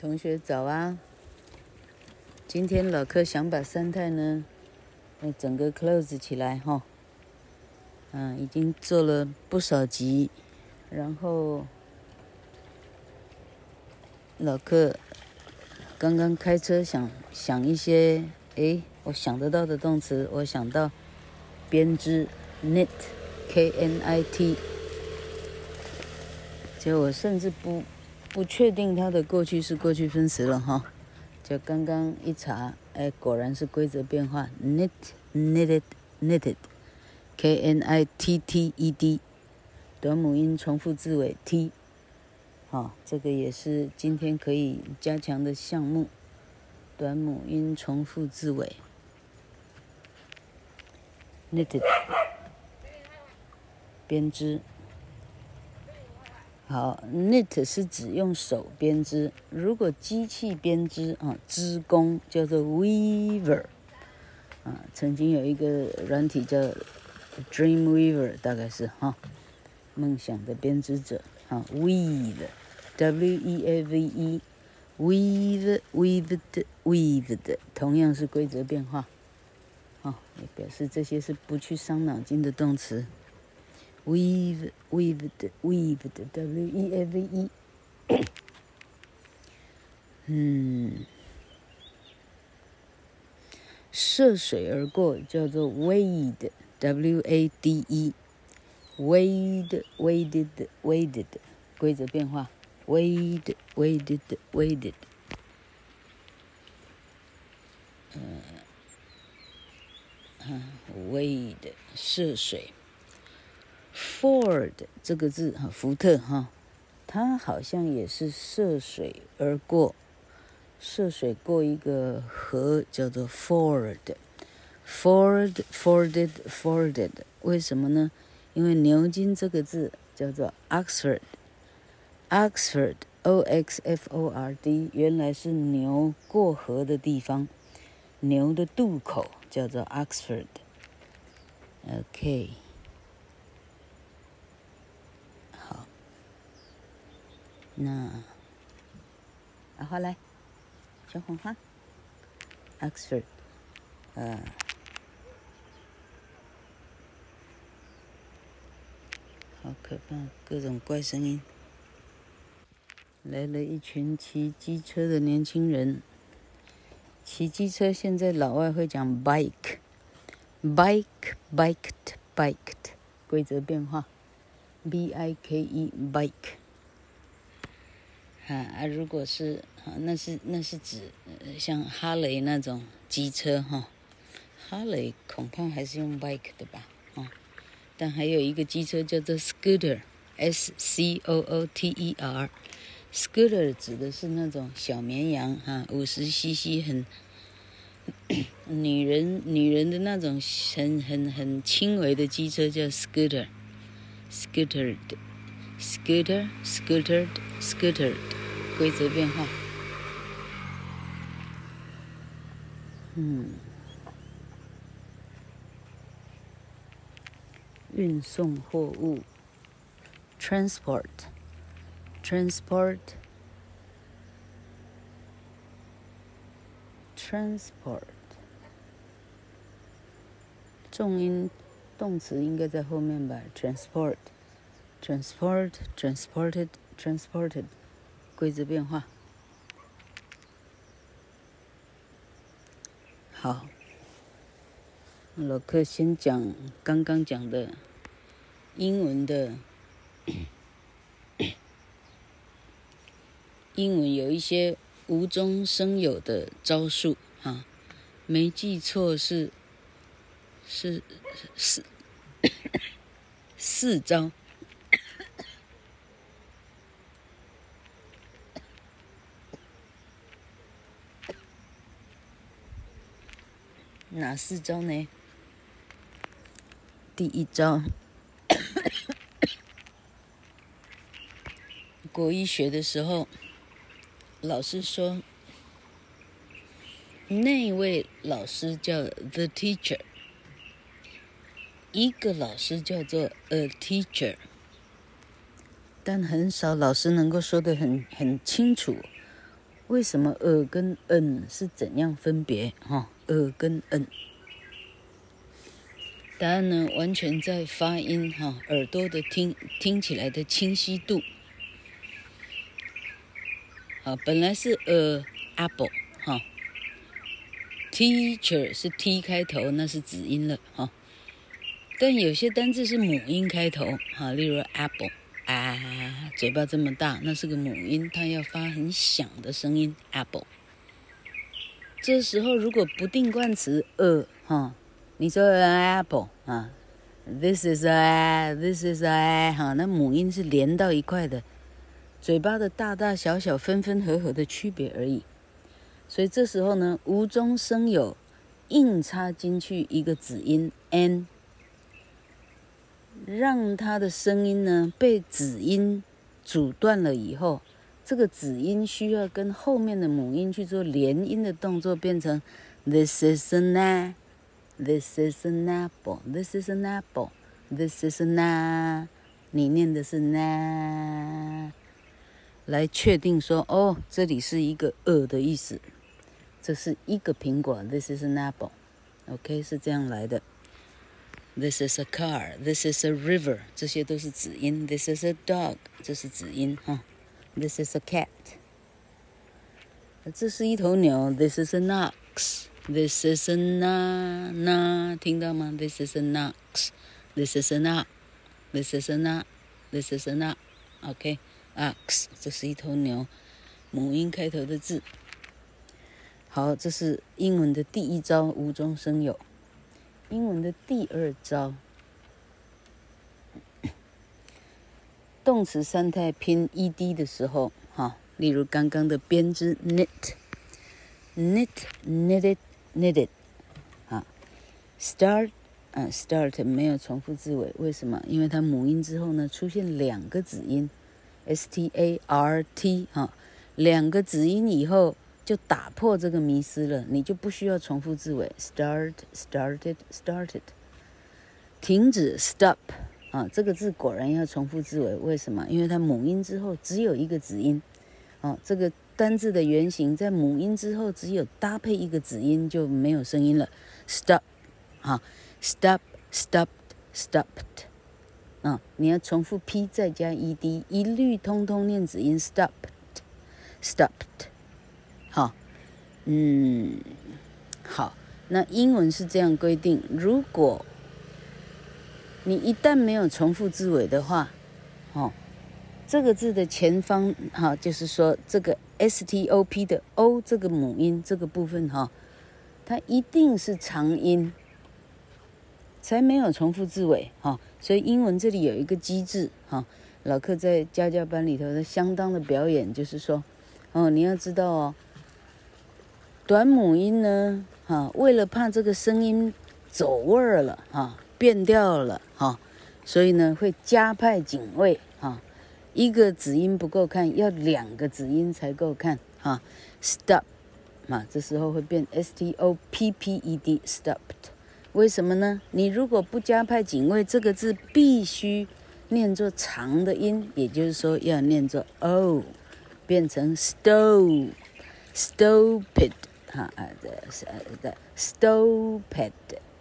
同学早啊！今天老柯想把三太呢，整个 close 起来哈。嗯，已经做了不少集，然后老柯刚刚开车想想一些，诶，我想得到的动词，我想到编织 knit，K-N-I-T，结果我甚至不。不确定它的过去式过去分词了哈，就刚刚一查，哎，果然是规则变化，knit knitted knitted，k n i t t e d，短母音重复字尾 t，好，这个也是今天可以加强的项目，短母音重复字尾，knitted，编织。好，knit 是指用手编织。如果机器编织啊，织工叫做 weaver 啊。曾经有一个软体叫 Dreamweaver，大概是哈，梦想的编织者啊，weave，W-E-A-V-E，weave，weaved，weaved，同样是规则变化，啊，也表示这些是不去伤脑筋的动词。weave weaved weaved w e a v e，嗯，涉水而过叫做 wade w a d e wade waded waded 规则变化 wade waded waded，嗯，嗯，wade 涉水。Ford 这个字哈，福特哈，它好像也是涉水而过，涉水过一个河叫做 Ford，Ford，Forded，Forded，为什么呢？因为牛津这个字叫做 Oxford，Oxford，O X F O R D，原来是牛过河的地方，牛的渡口叫做 Oxford，OK。那，然后来，小红花，Oxford，呃，好可怕，各种怪声音。来了一群骑机车的年轻人，骑机车现在老外会讲 bike，bike，biked，biked，规则变化，B-I-K-E，bike。啊！如果是啊，那是那是指像哈雷那种机车哈，哈雷恐怕还是用 bike 的吧，啊，但还有一个机车叫做 scooter，s c o o t e r，scooter 指的是那种小绵羊哈，五十 cc 很女人女人的那种很很很轻微的机车叫 scooter，scooter 的，scooter，scooter，scooter。规则变化嗯运送货物 transport transport transport 重音动词应该在后面吧 transport transport transported transported 规则变化。好，老客先讲刚刚讲的英文的，英文有一些无中生有的招数啊，没记错是是四四招。哪四招呢？第一招，国医学的时候，老师说，那位老师叫 the teacher，一个老师叫做 a teacher，但很少老师能够说的很很清楚。为什么 “a” 跟 “n” 是怎样分别？哈，呃跟嗯，答案呢，完全在发音哈，耳朵的听听起来的清晰度。啊，本来是呃 apple 哈，teacher 是 t 开头，那是子音了哈。但有些单字是母音开头哈，例如 apple。啊，嘴巴这么大，那是个母音，它要发很响的声音。apple。这时候如果不定冠词 a 哈，你说 an apple 啊，this is a，this is a 哈，那母音是连到一块的，嘴巴的大大小小、分分合合的区别而已。所以这时候呢，无中生有，硬插进去一个子音 n。让它的声音呢被子音阻断了以后，这个子音需要跟后面的母音去做连音的动作，变成 This is an apple，This is an apple，This is an apple，This is an a，。你念的是 na，来确定说哦，这里是一个呃的意思，这是一个苹果，This is an apple，OK，是这样来的。This is a car. This is a river. 这些都是子音。This is a dog. 这是子音哈。This is a cat. 这是一头牛。This is an ox. This is an a na. 听到吗？This is an ox. This is an ox. This is an ox. This is an ox. OK. Ox. 这是一头牛，母音开头的字。好，这是英文的第一招，无中生有。英文的第二招，动词三态拼 ed 的时候，哈，例如刚刚的编织 knit，knit，knitted，knitted，啊，start，啊，start 没有重复字尾，为什么？因为它母音之后呢，出现两个子音，s-t-a-r-t，哈，两个子音以后。就打破这个迷思了，你就不需要重复字尾，start, started, started，停止，stop，啊，这个字果然要重复字尾，为什么？因为它母音之后只有一个子音，啊，这个单字的原型在母音之后只有搭配一个子音就没有声音了，stop，啊，stop, stopped, stopped，啊，你要重复 p 再加 ed，一律通通念子音，stopped, stopped。好，嗯，好，那英文是这样规定：如果你一旦没有重复字尾的话，哦，这个字的前方，哈，就是说这个 S T O P 的 O 这个母音这个部分，哈，它一定是长音，才没有重复字尾，哈。所以英文这里有一个机制，哈，老客在家教班里头的相当的表演，就是说，哦，你要知道哦。短母音呢，哈，为了怕这个声音走味儿了，哈，变调了，哈，所以呢会加派警卫，哈，一个子音不够看，要两个子音才够看，哈，stop，嘛，这时候会变 s t o p p e d，stopped，为什么呢？你如果不加派警卫，这个字必须念作长的音，也就是说要念作 o，变成 stove，stupid。哈啊的呃的 stupid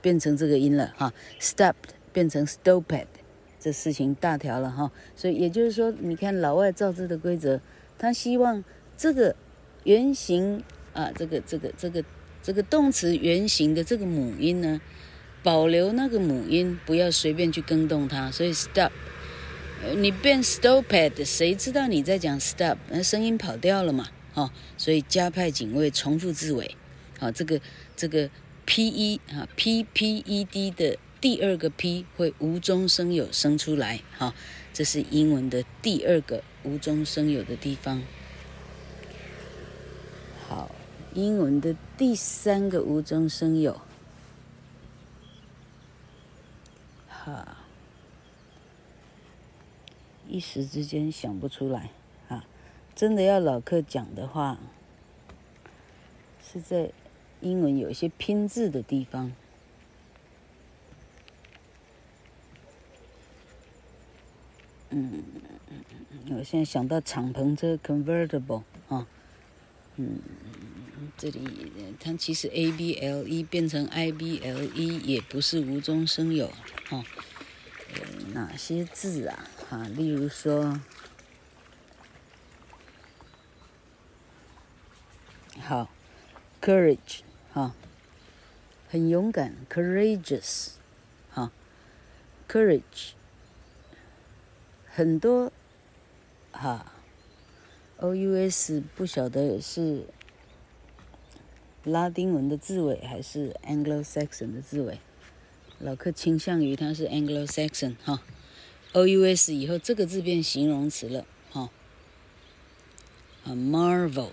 变成这个音了哈，stopped 变成 stupid，这事情大条了哈。所以也就是说，你看老外造字的规则，他希望这个原型啊，这个这个这个这个动词原型的这个母音呢，保留那个母音，不要随便去更动它。所以 stop，你变 stupid，谁知道你在讲 stop？那声音跑掉了嘛。哦，所以加派警卫重复字尾，好，这个这个 p e 啊 p p e d 的第二个 p 会无中生有生出来，哈，这是英文的第二个无中生有的地方。好，英文的第三个无中生有，哈，一时之间想不出来啊。真的要老客讲的话，是在英文有一些拼字的地方。嗯，我现在想到敞篷车 convertible 啊，嗯，这里它其实 A B L E 变成 I B L E 也不是无中生有，哈、哦。哪些字啊？哈、啊，例如说，好，courage，哈、哦，很勇敢，courageous，哈、，courage，很多，哈。O U S 不晓得是拉丁文的字尾还是 Anglo-Saxon 的字尾，老客倾向于它是 Anglo-Saxon 哈。O U S 以后这个字变形容词了哈。啊，Marvel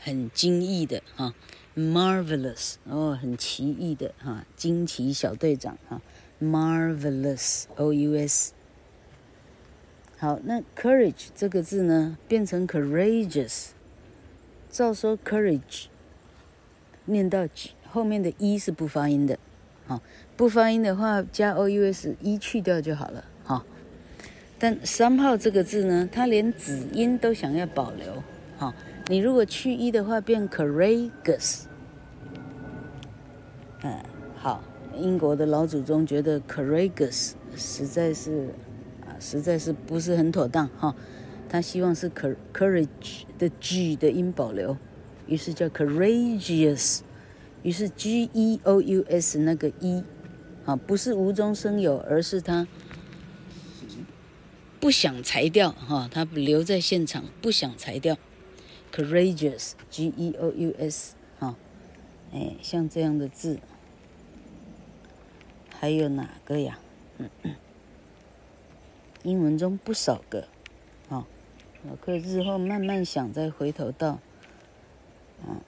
很惊异的哈，Marvelous 哦很奇异的哈，惊奇小队长哈，Marvelous O U S。好，那 courage 这个字呢，变成 courageous。照说 courage，念到 G 后面的 E 是不发音的，好，不发音的话加 O U S E 去掉就好了，哈。但 somehow 这个字呢，它连子音都想要保留，好，你如果去 E 的话变 courageous。嗯，好，英国的老祖宗觉得 courageous 实在是啊。实在是不是很妥当哈，他希望是 courage 的 G 的音保留，于是叫 courageous，于是 G E O U S 那个 E，啊不是无中生有，而是他不想裁掉哈，他留在现场不想裁掉，courageous G E O U S 哈，哎像这样的字，还有哪个呀？嗯嗯英文中不少个，啊，老客日后慢慢想，再回头到，嗯，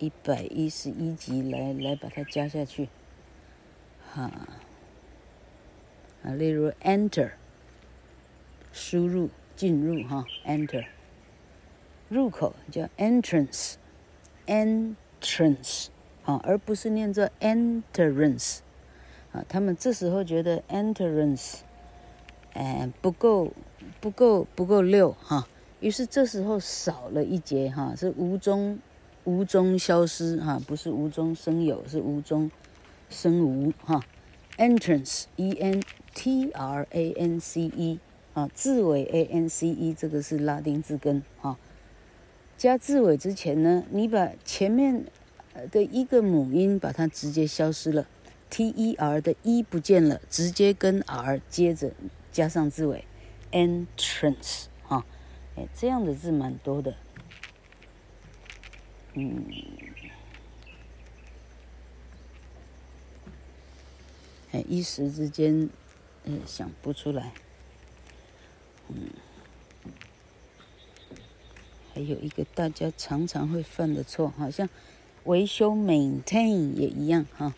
一百一十一集来来把它加下去，哈，啊，例如 enter，输入进入哈，enter，入口叫 entrance，entrance，啊，而不是念作 entrance。啊，他们这时候觉得 entrance，哎，不够，不够，不够溜哈，于是这时候少了一节哈，是无中，无中消失哈，不是无中生有，是无中生无哈。entrance，e n t r a n c e，啊，字尾 a n c e，这个是拉丁字根哈。加字尾之前呢，你把前面的一个母音把它直接消失了。T E R 的 E 不见了，直接跟 R 接着加上字尾，entrance 哈，哎，这样的字蛮多的，嗯，哎，一时之间，呃，想不出来，还有一个大家常常会犯的错，好像维修 maintain 也一样哈。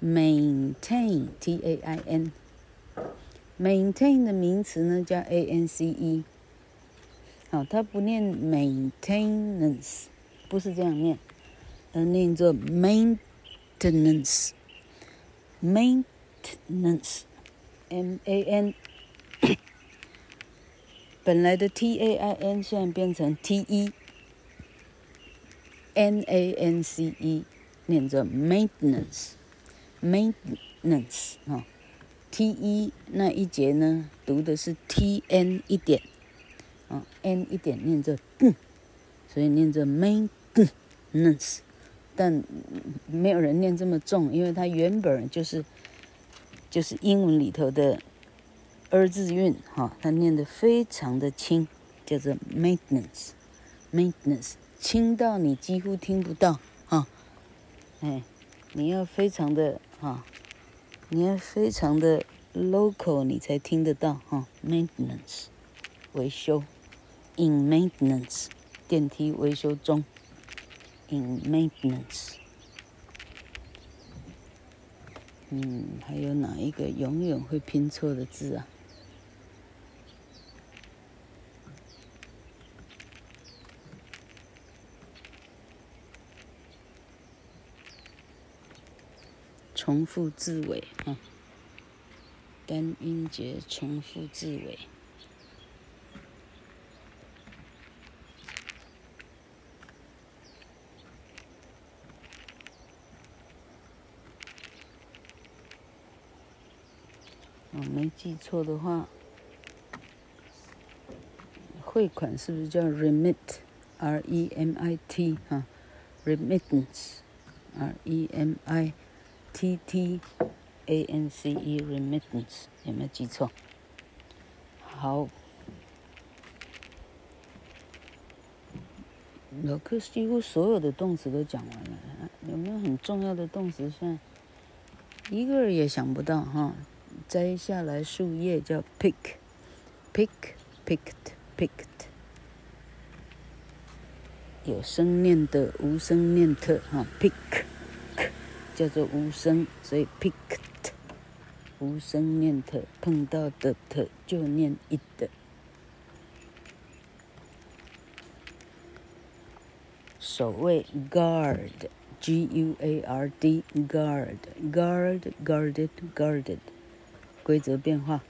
maintain t a i n maintain 的名词呢叫 a n c e，好，它不念 maintenance，不是这样念，而念作 maintenance maintenance m a n，本来的 t a i n 现在变成 t e n a n c e，念作 maintenance。Maintenance 啊，T E 那一节呢，读的是 T N 一点，啊，N 一点念作嗯，所以念作 maintenance，但没有人念这么重，因为它原本就是就是英文里头的二字韵哈，它念得非常的轻，叫做 maintenance，maintenance 轻到你几乎听不到哈，哎，你要非常的。哈，你要非常的 local，你才听得到哈。Maintenance，维修，in maintenance，电梯维修中，in maintenance。嗯，还有哪一个永远会拼错的字啊？重复字尾啊单音节重复字尾我没记错的话汇款是不是叫 remit remit 啊 remittance remit t t a n c e remittance 有没有记错？好。老课几乎所有的动词都讲完了，有没有很重要的动词？现在一个也想不到哈。摘下来树叶叫 pick，pick，picked，picked。有声念的，无声念特哈，pick，叫做无声，所以 picked，无声念特，碰到的特就念一的。守卫 guard，g u a r d，guard，guard，guarded，guarded，规则变化。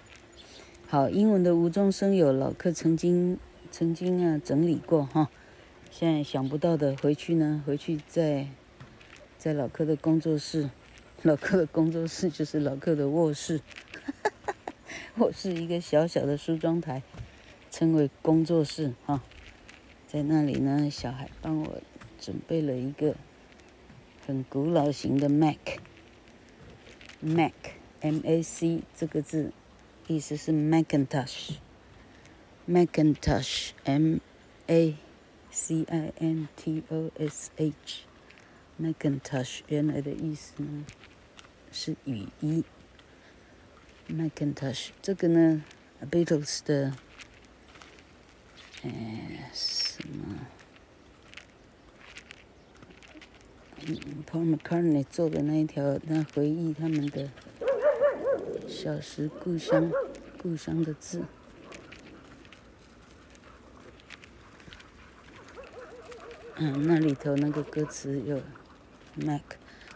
好，英文的无中生有，老客曾经曾经啊整理过哈。现在想不到的，回去呢，回去再在老柯的工作室，老柯的工作室就是老柯的卧室。哈哈哈，我是一个小小的梳妆台，称为工作室。哈，在那里呢，小孩帮我准备了一个很古老型的 Mac Mac Mac 这个字，意思是 Macintosh Macintosh M A C I N T O S H。Macintosh 原来的意思呢？是雨衣。Macintosh 这个呢，Beatles 的，哎什么？Paul McCartney 做的那一条，那回忆他们的小时故乡，故乡的字。嗯，那里头那个歌词有。Mac，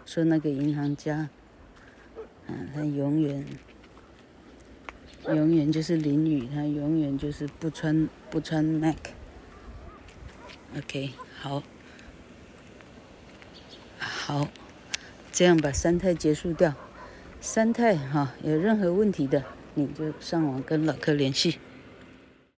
说那个银行家，嗯，他永远，永远就是淋雨，他永远就是不穿不穿 Mac。OK，好。好，这样把三态结束掉。三态哈，有任何问题的，你就上网跟老课联系。